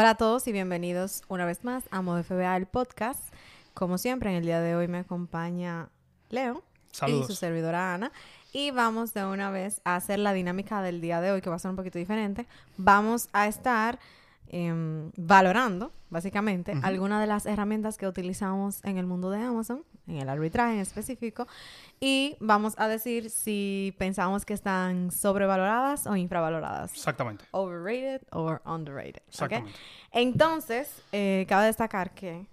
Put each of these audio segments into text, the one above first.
Hola a todos y bienvenidos una vez más a Modo FBA, el podcast. Como siempre, en el día de hoy me acompaña Leo Saludos. y su servidora Ana. Y vamos de una vez a hacer la dinámica del día de hoy, que va a ser un poquito diferente. Vamos a estar em, valorando, básicamente, Ujú. algunas de las herramientas que utilizamos en el mundo de Amazon, en el arbitraje en específico. Y vamos a decir si pensamos que están sobrevaloradas o infravaloradas. Exactamente. Overrated or underrated. Exactamente. Entonces, eh, cabe destacar que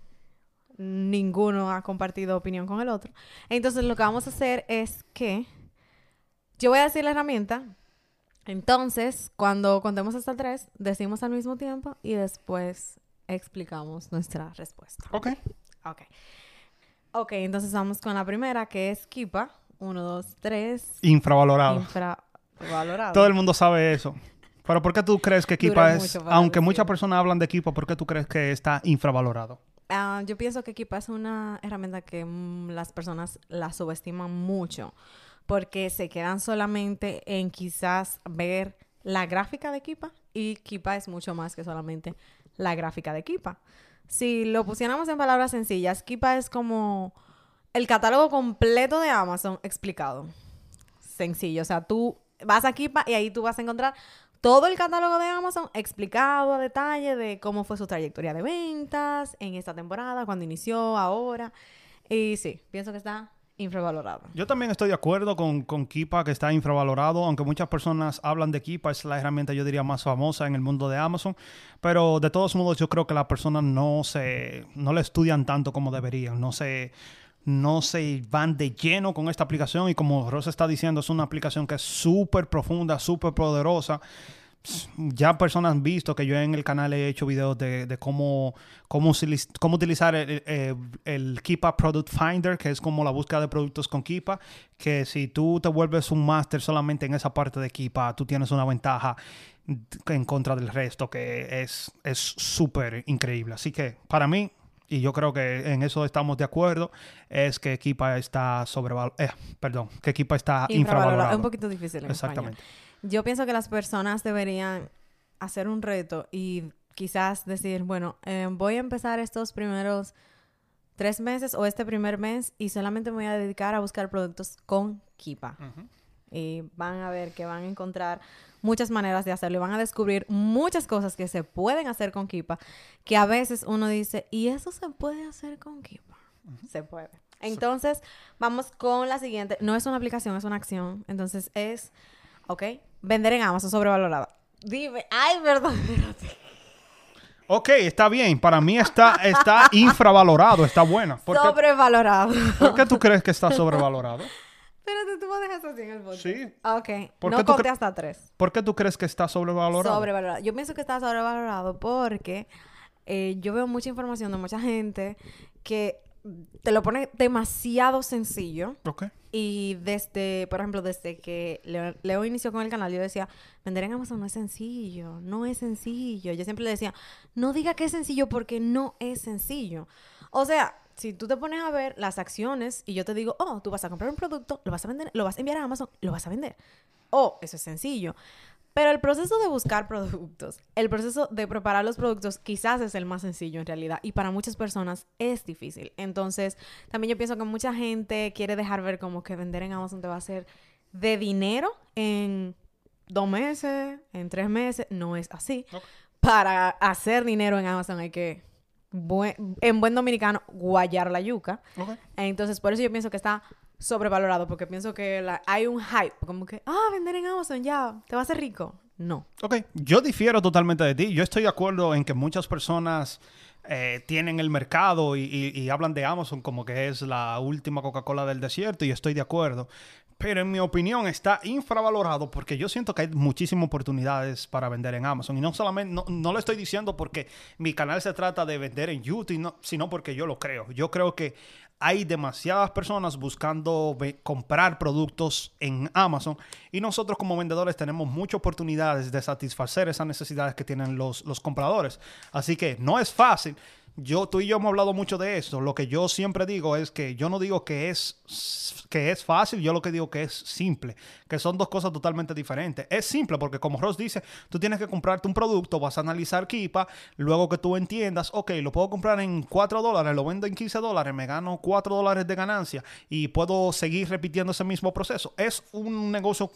ninguno ha compartido opinión con el otro. Entonces, lo que vamos a hacer es que yo voy a decir la herramienta. Entonces, cuando contemos hasta tres, decimos al mismo tiempo y después explicamos nuestra respuesta. Ok. Ok. Ok, entonces vamos con la primera, que es Kipa. Uno, dos, tres. Infravalorado. Infravalorado. Todo el mundo sabe eso. Pero ¿por qué tú crees que Kipa Dura es, aunque muchas personas hablan de Kipa, ¿por qué tú crees que está infravalorado? Ah, yo pienso que Kipa es una herramienta que mm, las personas la subestiman mucho porque se quedan solamente en quizás ver la gráfica de Kipa y Kipa es mucho más que solamente la gráfica de Kipa. Si lo pusiéramos en palabras sencillas, Kipa es como el catálogo completo de Amazon explicado. Sencillo, o sea, tú vas a Kipa y ahí tú vas a encontrar todo el catálogo de Amazon explicado a detalle de cómo fue su trayectoria de ventas en esta temporada, cuando inició, ahora. Y sí, pienso que está infravalorado. Yo también estoy de acuerdo con, con Kipa, que está infravalorado, aunque muchas personas hablan de Kipa, es la herramienta, yo diría, más famosa en el mundo de Amazon. Pero de todos modos, yo creo que las personas no se, no la estudian tanto como deberían, no se, no se van de lleno con esta aplicación. Y como Rosa está diciendo, es una aplicación que es súper profunda, súper poderosa. Ya personas han visto que yo en el canal he hecho videos de, de cómo, cómo, cómo utilizar el, el- el Keepa Product Finder, que es como la búsqueda de productos con Keepa, que si tú te vuelves un máster solamente en esa parte de Keepa, tú tienes una ventaja en contra del resto que es es súper increíble. Así que para mí, y yo creo que en eso estamos de acuerdo, es que Keepa está sobrevalorado. perdón, que Keepa está infravalorado. Es un poquito difícil en. Exactamente. Yo pienso que las personas deberían hacer un reto y quizás decir, bueno, eh, voy a empezar estos primeros tres meses o este primer mes y solamente me voy a dedicar a buscar productos con Kipa. Y van a ver que van a encontrar muchas maneras de hacerlo y van a descubrir muchas cosas que se pueden hacer con Kipa que a veces uno dice, ¿y eso se puede hacer con Kipa? Se puede. Entonces, vamos con la siguiente. No es una aplicación, es una acción. Entonces, es, ¿ok? Vender en Amazon sobrevalorada. Dime, ay, perdón, espérate. Ok, está bien. Para mí está, está infravalorado, está buena. ¿Por qué, Sobrevalorado. por qué tú crees que está sobrevalorado? Espérate, tú me dejas así en el bote. Sí. Ok. ¿Por no tú conté hasta tres. ¿Por qué tú crees que está sobrevalorado? Sobrevalorado. Yo pienso que está sobrevalorado porque eh, yo veo mucha información de mucha gente que te lo pone demasiado sencillo. Ok. Y desde, por ejemplo, desde que Leo, Leo inició con el canal, yo decía, vender en Amazon no es sencillo, no es sencillo. Yo siempre le decía, no diga que es sencillo porque no es sencillo. O sea, si tú te pones a ver las acciones y yo te digo, oh, tú vas a comprar un producto, lo vas a vender, lo vas a enviar a Amazon, lo vas a vender. Oh, eso es sencillo. Pero el proceso de buscar productos, el proceso de preparar los productos quizás es el más sencillo en realidad y para muchas personas es difícil. Entonces, también yo pienso que mucha gente quiere dejar ver como que vender en Amazon te va a hacer de dinero en dos meses, en tres meses. No es así. Para hacer dinero en Amazon hay que, buen- en buen dominicano, guayar la yuca. Entonces, por eso yo pienso que está sobrevalorado, porque pienso que hay un hype, como que, ah, vender en Amazon ya, te va a hacer rico. No. Ok, yo difiero totalmente de ti. Yo estoy de acuerdo en que muchas personas eh, tienen el mercado y hablan de Amazon como que es la última Coca-Cola del desierto y estoy de acuerdo. Pero en mi opinión está infravalorado porque yo siento que hay muchísimas oportunidades para vender en Amazon. Y no solamente, no, no lo estoy diciendo porque mi canal se trata de vender en YouTube, no- sino porque yo lo creo. Yo creo que hay demasiadas personas buscando comprar productos en Amazon y nosotros como vendedores tenemos muchas oportunidades de satisfacer esas necesidades que tienen los, los compradores. Así que no es fácil. Yo, tú y yo hemos hablado mucho de esto. Lo que yo siempre digo es que yo no digo que es, que es fácil, yo lo que digo que es simple, que son dos cosas totalmente diferentes. Es simple porque como Ross dice, tú tienes que comprarte un producto, vas a analizar Kipa, luego que tú entiendas, ok, lo puedo comprar en 4 dólares, lo vendo en 15 dólares, me gano 4 dólares de ganancia y puedo seguir repitiendo ese mismo proceso. Es un negocio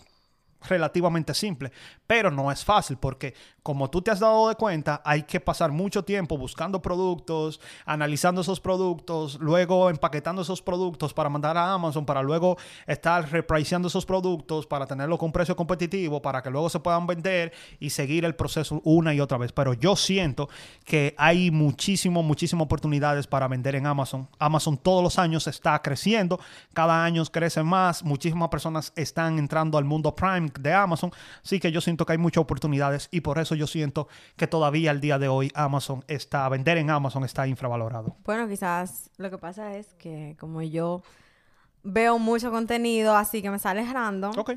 relativamente simple, pero no es fácil porque como tú te has dado de cuenta, hay que pasar mucho tiempo buscando productos, analizando esos productos, luego empaquetando esos productos para mandar a Amazon, para luego estar repriceando esos productos, para tenerlo con precio competitivo, para que luego se puedan vender y seguir el proceso una y otra vez. Pero yo siento que hay muchísimo, muchísimas oportunidades para vender en Amazon. Amazon todos los años está creciendo, cada año crece más, muchísimas personas están entrando al mundo Prime de Amazon, así que yo siento que hay muchas oportunidades y por eso yo siento que todavía al día de hoy Amazon está, vender en Amazon está infravalorado. Bueno, quizás lo que pasa es que como yo veo mucho contenido así que me sale random. Ok.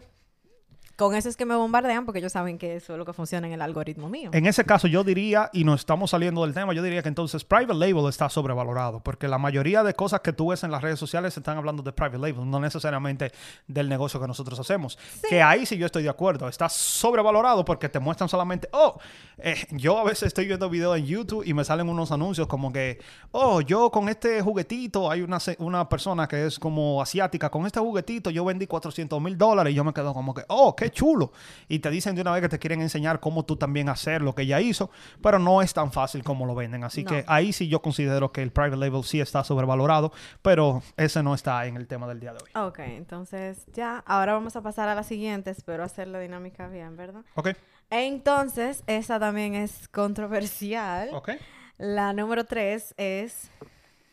Con eso es que me bombardean porque ellos saben que eso es lo que funciona en el algoritmo mío. En ese caso yo diría, y no estamos saliendo del tema, yo diría que entonces private label está sobrevalorado, porque la mayoría de cosas que tú ves en las redes sociales están hablando de private label, no necesariamente del negocio que nosotros hacemos. Que ahí sí yo estoy de acuerdo, está sobrevalorado porque te muestran solamente, oh, eh, yo a veces estoy viendo videos en YouTube y me salen unos anuncios como que, oh, yo con este juguetito, hay una, una persona que es como asiática, con este juguetito yo vendí 400 mil dólares y yo me quedo como que, oh, qué chulo. Y te dicen de una vez que te quieren enseñar cómo tú también hacer lo que ella hizo, pero no es tan fácil como lo venden. Así que ahí sí yo considero que el private label sí está sobrevalorado, pero ese no está en el tema del día de hoy. Ok, entonces ya, ahora vamos a pasar a la siguiente. Espero hacer la dinámica bien, ¿verdad? Ok. Entonces, esa también es controversial. Ok. La número tres es,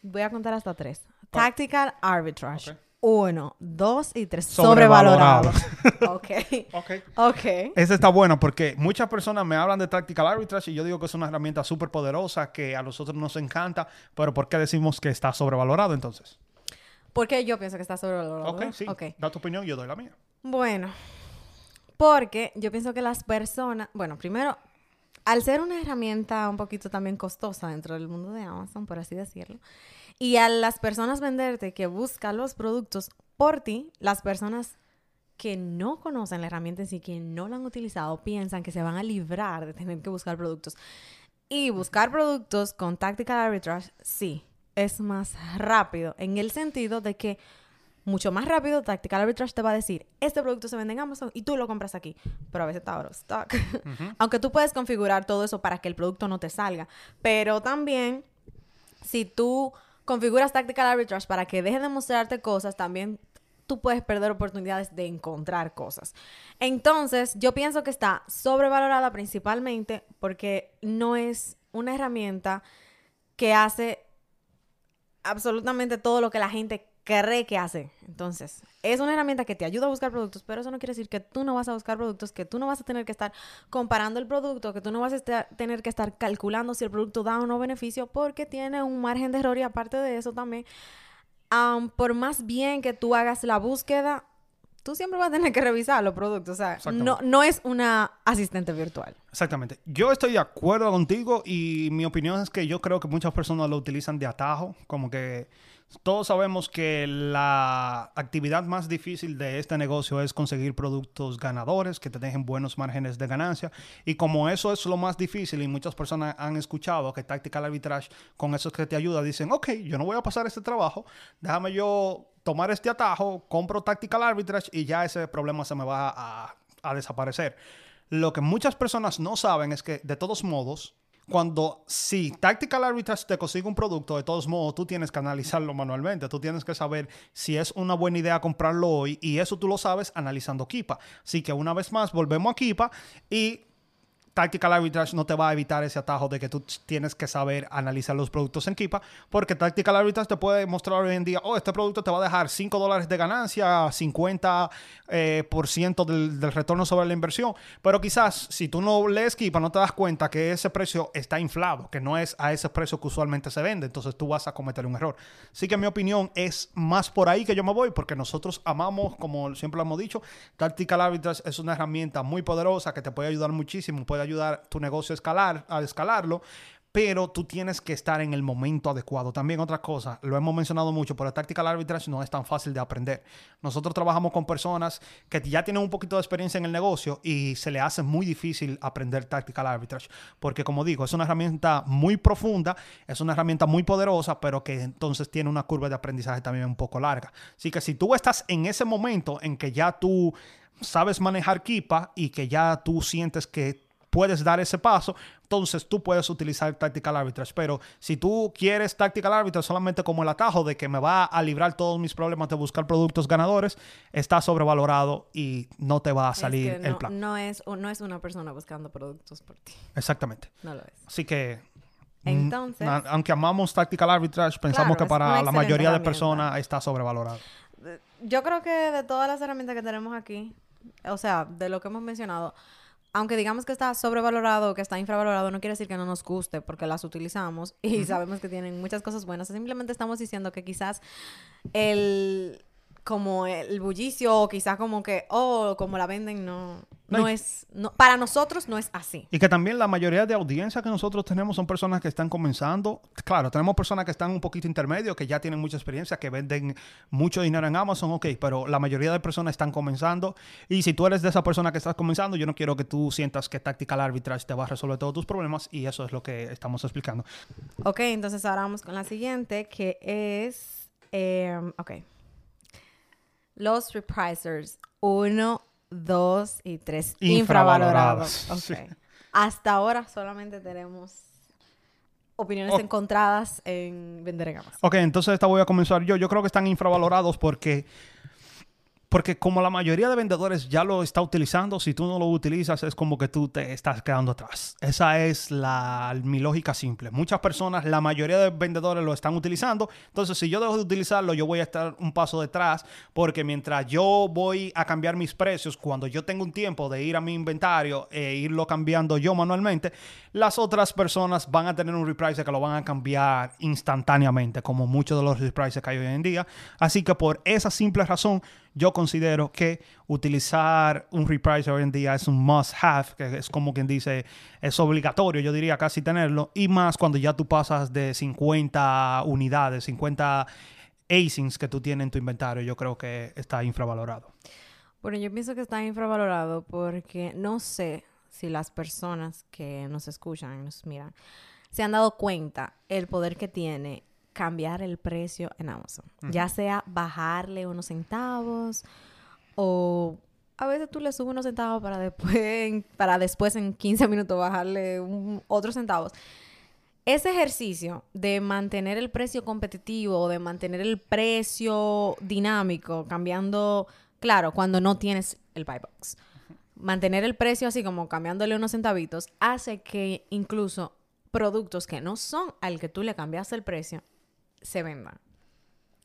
voy a contar hasta tres. Tactical Arbitrage. Uno, dos y tres. Sobrevalorado. ok. ok. Ok. Ese está bueno porque muchas personas me hablan de Tactical Arbitrage y yo digo que es una herramienta súper poderosa que a nosotros nos encanta, pero ¿por qué decimos que está sobrevalorado entonces? Porque yo pienso que está sobrevalorado. Ok, sí. Da tu opinión, yo doy la mía. Bueno, porque yo pienso que las personas, bueno, primero, al ser una herramienta un poquito también costosa dentro del mundo de Amazon, por así decirlo, y a las personas venderte que buscan los productos por ti, las personas que no conocen la herramienta en sí, que no la han utilizado, piensan que se van a librar de tener que buscar productos. Y buscar productos con Tactical Arbitrage, sí, es más rápido, en el sentido de que mucho más rápido Tactical Arbitrage te va a decir, este producto se vende en Amazon y tú lo compras aquí, pero a veces está out of stock. Aunque tú puedes configurar todo eso para que el producto no te salga, pero también si tú configuras Tactical Arbitrage para que deje de mostrarte cosas, también tú puedes perder oportunidades de encontrar cosas. Entonces, yo pienso que está sobrevalorada principalmente porque no es una herramienta que hace absolutamente todo lo que la gente cree que hace. Entonces, es una herramienta que te ayuda a buscar productos, pero eso no quiere decir que tú no vas a buscar productos, que tú no vas a tener que estar comparando el producto, que tú no vas a tener que estar calculando si el producto da o no beneficio, porque tiene un margen de error y aparte de eso también, por más bien que tú hagas la búsqueda, tú siempre vas a tener que revisar los productos. O sea, no, no es una asistente virtual. Exactamente. Yo estoy de acuerdo contigo y mi opinión es que yo creo que muchas personas lo utilizan de atajo, como que todos sabemos que la actividad más difícil de este negocio es conseguir productos ganadores que te dejen buenos márgenes de ganancia. Y como eso es lo más difícil y muchas personas han escuchado que Tactical Arbitrage con eso es que te ayuda, dicen, ok, yo no voy a pasar este trabajo, déjame yo tomar este atajo, compro Tactical Arbitrage y ya ese problema se me va a, a desaparecer. Lo que muchas personas no saben es que de todos modos, cuando si Tactical Arbitrage te consigue un producto, de todos modos tú tienes que analizarlo manualmente. Tú tienes que saber si es una buena idea comprarlo hoy y eso tú lo sabes analizando Kipa. Así que una vez más volvemos a Kipa y Tactical Arbitrage no te va a evitar ese atajo de que tú tienes que saber analizar los productos en Kipa, porque Tactical Arbitrage te puede mostrar hoy en día, oh, este producto te va a dejar 5 dólares de ganancia, 50% eh, por ciento del, retorno sobre la inversión, pero quizás si tú no lees Kipa no te das cuenta que ese precio está inflado, que no es a ese precio que usualmente se vende, entonces tú vas a cometer un error. Así que mi opinión es más por ahí que yo me voy, porque nosotros amamos, como siempre lo hemos dicho, Tactical Arbitrage es una herramienta muy poderosa que te puede ayudar muchísimo, puede ayudar tu negocio a escalar, a escalarlo, pero tú tienes que estar en el momento adecuado. También otra cosa, lo hemos mencionado mucho, pero el tactical arbitrage no es tan fácil de aprender. Nosotros trabajamos con personas que ya tienen un poquito de experiencia en el negocio y se le hace muy difícil aprender tactical arbitrage, porque como digo, es una herramienta muy profunda, es una herramienta muy poderosa, pero que entonces tiene una curva de aprendizaje también un poco larga. Así que si tú estás en ese momento en que ya tú sabes manejar Kipa y que ya tú sientes que puedes dar ese paso, entonces tú puedes utilizar Tactical Arbitrage. Pero si tú quieres Tactical Arbitrage solamente como el atajo de que me va a librar todos mis problemas de buscar productos ganadores, está sobrevalorado y no te va a salir el plan. No es, no es una persona buscando productos por ti. Exactamente. No lo es. Así que mm, Entonces, aunque amamos Tactical Arbitrage, pensamos Claro, que para la mayoría de personas está sobrevalorado. yo creo que de todas las herramientas que tenemos aquí, o sea, de lo que hemos mencionado, aunque digamos que está sobrevalorado o que está infravalorado, no quiere decir que no nos guste porque las utilizamos y sabemos que tienen muchas cosas buenas. Simplemente estamos diciendo que quizás el como el bullicio o quizás como que oh como la venden no no No, es no, para nosotros no es así Y que también la mayoría de audiencia que nosotros tenemos son personas que están comenzando. Claro, tenemos personas que están un poquito intermedio, que ya tienen mucha experiencia, que venden mucho dinero en Amazon, ok, pero la mayoría de personas están comenzando. Y si tú eres de esa persona que estás comenzando, yo no quiero que tú sientas que Tactical Arbitrage te va a resolver todos tus problemas y eso es lo que estamos explicando. Ok, entonces ahora vamos con la siguiente, que es, em, ok, los reprisers 1, 2 y 3 infravalorados. Infravalorados, Ok. sí. Hasta ahora solamente tenemos opiniones encontradas en vender en Amazon. Ok, entonces esta voy a comenzar yo. Yo creo que están infravalorados porque, porque como la mayoría de vendedores ya lo está utilizando, si tú no lo utilizas es como que tú te estás quedando atrás. Esa es la, mi lógica simple. Muchas personas, la mayoría de vendedores lo están utilizando. Entonces, si yo dejo de utilizarlo, yo voy a estar un paso detrás porque mientras yo voy a cambiar mis precios, cuando yo tengo un tiempo de ir a mi inventario e irlo cambiando yo manualmente, las otras personas van a tener un repricer que lo van a cambiar instantáneamente, como muchos de los reprisers que hay hoy en día. Así que por esa simple razón, yo considero que utilizar un repricer hoy en día es un must have, que es como quien dice, es obligatorio, yo diría casi tenerlo, y más cuando ya tú pasas de 50 unidades, 50 ASINs que tú tienes en tu inventario, yo creo que está infravalorado. Bueno, yo pienso que está infravalorado porque no sé si las personas que nos escuchan nos miran se han dado cuenta el poder que tiene cambiar el precio en Amazon. Ya sea bajarle unos centavos o a veces tú le subes unos centavos para después, en- para después en 15 minutos bajarle un- otros centavos. Ese ejercicio de mantener el precio competitivo, de mantener el precio dinámico, cambiando, claro, cuando no tienes el buy box, mantener el precio así como cambiándole unos centavitos, hace que incluso productos que no son al que tú le cambiaste el precio se vendan.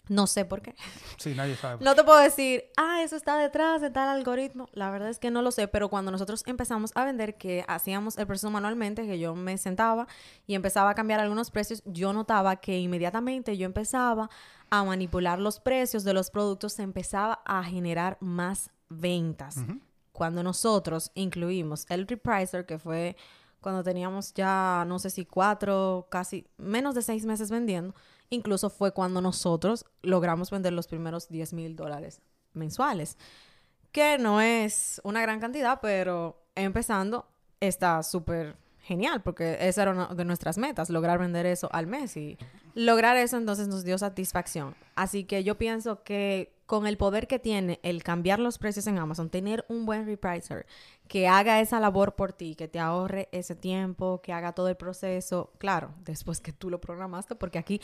No sé por qué. Sí, nadie sabe. No te puedo decir, ah, eso está detrás de tal algoritmo. La verdad es que no lo sé, pero cuando nosotros empezamos a vender, que hacíamos el proceso manualmente, que yo me sentaba y empezaba a cambiar algunos precios, yo notaba que inmediatamente yo empezaba a manipular los precios de los productos, se empezaba a generar más ventas. Cuando nosotros incluimos el repricer, que fue cuando teníamos ya, no sé si cuatro, casi menos de seis meses vendiendo, incluso fue cuando nosotros logramos vender los primeros 10 mil dólares mensuales, que no es una gran cantidad, pero empezando está súper genial, porque esa era una de nuestras metas, lograr vender eso al mes y lograr eso entonces nos dio satisfacción. Así que yo pienso que con el poder que tiene el cambiar los precios en Amazon, tener un buen repricer que haga esa labor por ti, que te ahorre ese tiempo, que haga todo el proceso, claro, después que tú lo programaste, porque aquí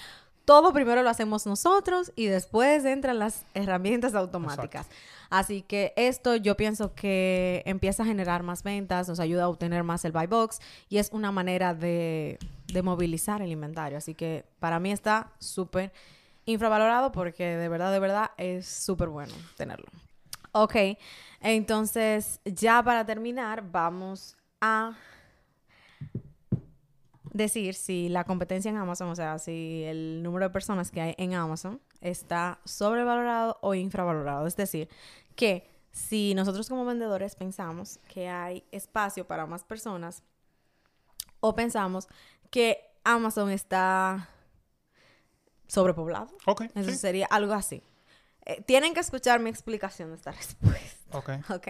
todo primero lo hacemos nosotros y después entran las herramientas automáticas. Así que esto yo pienso que empieza a generar más ventas, nos ayuda a obtener más el buy box y es una manera de, de movilizar el inventario. Así que para mí está súper infravalorado porque de verdad, de verdad es súper bueno tenerlo. Ok, entonces ya para terminar vamos a decir si la competencia en Amazon, o sea, si el número de personas que hay en Amazon está sobrevalorado o infravalorado. Es decir, que si nosotros como vendedores pensamos que hay espacio para más personas o pensamos que Amazon está sobrepoblado. Ok. Eso sí. sería algo así. Eh, tienen que escuchar mi explicación de esta respuesta. Ok. Ok.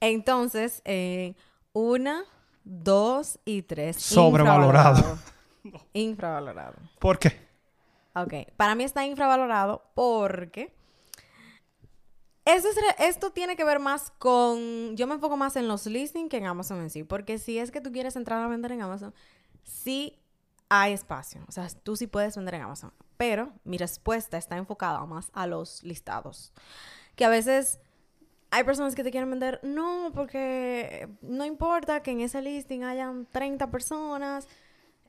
Entonces, eh, una, dos y tres. Sobrevalorado. Infravalorado. Infravalorado. ¿Por qué? Ok. Para mí está infravalorado porque esto, es esto tiene que ver más con... Yo me enfoco más en los listings que en Amazon en sí. Porque si es que tú quieres entrar a vender en Amazon, sí hay espacio. O sea, tú sí puedes vender en Amazon. Pero mi respuesta está enfocada más a los listados. Que a veces hay personas que te quieren vender, no, porque no importa que en ese listing hayan 30 personas.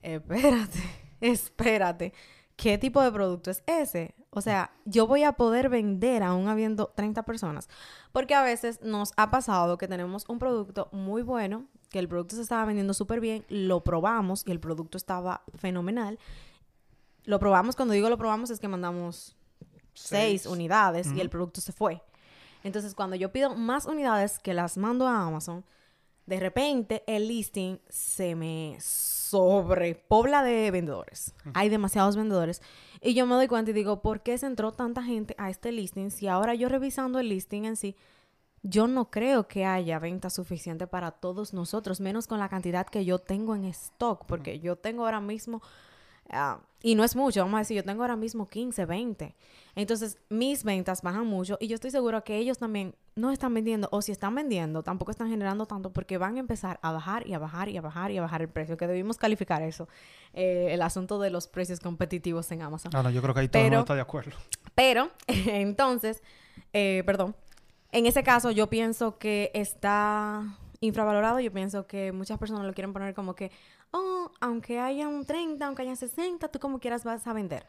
Espérate, espérate. ¿Qué tipo de producto es ese? O sea, yo voy a poder vender aún habiendo 30 personas. Porque a veces nos ha pasado que tenemos un producto muy bueno, que el producto se estaba vendiendo súper bien, lo probamos y el producto estaba fenomenal. Lo probamos, cuando digo lo probamos es que mandamos seis, Seis. unidades y el producto se fue. Entonces, cuando yo pido más unidades que las mando a Amazon, de repente el listing se me sobrepobla de vendedores. Hay demasiados vendedores. Y yo me doy cuenta y digo, ¿por qué se entró tanta gente a este listing si ahora yo revisando el listing en sí, yo no creo que haya venta suficiente para todos nosotros, menos con la cantidad que yo tengo en stock, porque yo tengo ahora mismo, ah, y no es mucho, vamos a decir, yo tengo ahora mismo 15, 20. Entonces, mis ventas bajan mucho y yo estoy segura que ellos también no están vendiendo, o si están vendiendo, tampoco están generando tanto, porque van a empezar a bajar y a bajar y a bajar y a bajar el precio, que debimos calificar eso, eh, el asunto de los precios competitivos en Amazon. No, no, yo creo que ahí todo el mundo está de acuerdo. Pero, entonces, eh, perdón, en ese caso yo pienso que está infravalorado. Yo pienso que muchas personas lo quieren poner como que, oh, aunque haya un 30, aunque haya 60, tú como quieras vas a vender.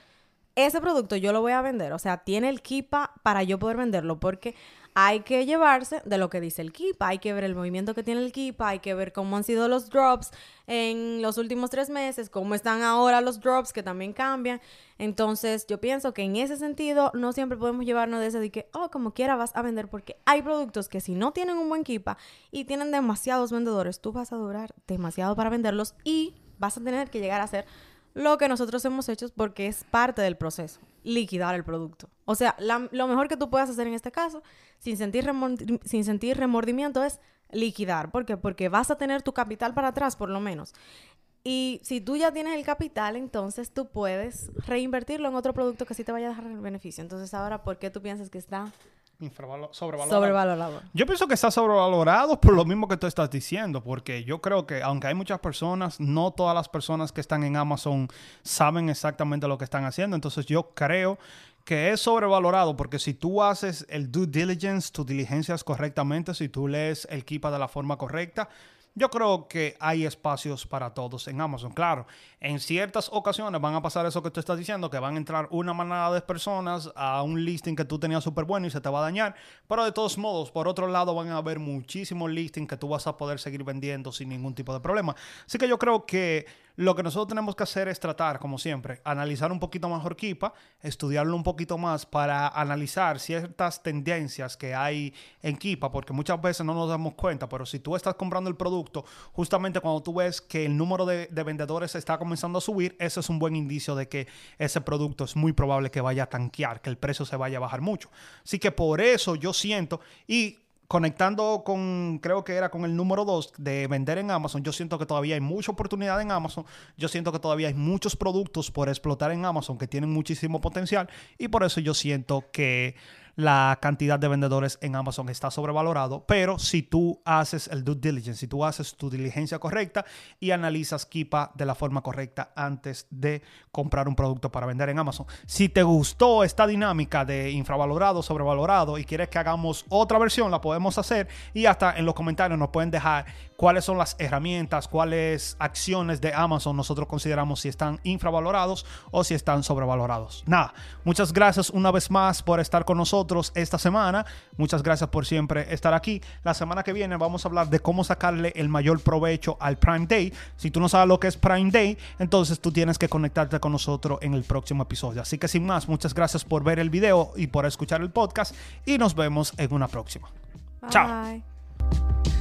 Ese producto yo lo voy a vender, o sea, tiene el Kipa para yo poder venderlo, porque hay que llevarse de lo que dice el Kipa, hay que ver el movimiento que tiene el Kipa, hay que ver cómo han sido los drops en los últimos tres meses, cómo están ahora los drops que también cambian. Entonces, yo pienso que en ese sentido no siempre podemos llevarnos de ese de que, oh, como quiera vas a vender, porque hay productos que si no tienen un buen Kipa y tienen demasiados vendedores, tú vas a durar demasiado para venderlos y vas a tener que llegar a hacer lo que nosotros hemos hecho porque es parte del proceso, liquidar el producto. O sea, lo mejor que tú puedas hacer en este caso, sin sentir, sin sentir remordimiento, es liquidar. ¿Por qué? Porque vas a tener tu capital para atrás, por lo menos. Y si tú ya tienes el capital, entonces tú puedes reinvertirlo en otro producto que sí te vaya a dejar el beneficio. Entonces, ahora, ¿por qué tú piensas que está Infravalo- sobrevalorado. sobrevalorado? Yo pienso que está sobrevalorado por lo mismo que tú estás diciendo, porque yo creo que aunque hay muchas personas, no todas las personas que están en Amazon saben exactamente lo que están haciendo. Entonces yo creo que es sobrevalorado porque si tú haces el due diligence, tus diligencias correctamente, si tú lees el Kipa de la forma correcta, yo creo que hay espacios para todos en Amazon. Claro, en ciertas ocasiones van a pasar eso que tú estás diciendo, que van a entrar una manada de personas a un listing que tú tenías súper bueno y se te va a dañar. Pero de todos modos, por otro lado, van a haber muchísimos listings que tú vas a poder seguir vendiendo sin ningún tipo de problema. Así que yo creo que lo que nosotros tenemos que hacer es tratar, como siempre, analizar un poquito mejor Kipa, estudiarlo un poquito más para analizar ciertas tendencias que hay en Kipa, porque muchas veces no nos damos cuenta, pero si tú estás comprando el producto, justamente cuando tú ves que el número de, de vendedores está comenzando a subir, ese es un buen indicio de que ese producto es muy probable que vaya a tanquear, que el precio se vaya a bajar mucho. Así que por eso yo siento, y conectando con, creo que era con el número 2 de vender en Amazon, yo siento que todavía hay mucha oportunidad en Amazon, yo siento que todavía hay muchos productos por explotar en Amazon que tienen muchísimo potencial y por eso yo siento que la cantidad de vendedores en Amazon está sobrevalorado, pero si tú haces el due diligence, si tú haces tu diligencia correcta y analizas Kipa de la forma correcta antes de comprar un producto para vender en Amazon. Si te gustó esta dinámica de infravalorado, sobrevalorado y quieres que hagamos otra versión, la podemos hacer y hasta en los comentarios nos pueden dejar cuáles son las herramientas, cuáles acciones de Amazon nosotros consideramos si están infravalorados o si están sobrevalorados. Nada, muchas gracias una vez más por estar con nosotros esta semana. Muchas gracias por siempre estar aquí. La semana que viene vamos a hablar de cómo sacarle el mayor provecho al Prime Day. Si tú no sabes lo que es Prime Day, entonces tú tienes que conectarte con nosotros en el próximo episodio. Así que sin más, muchas gracias por ver el video y por escuchar el podcast y nos vemos en una próxima. Chao. Bye.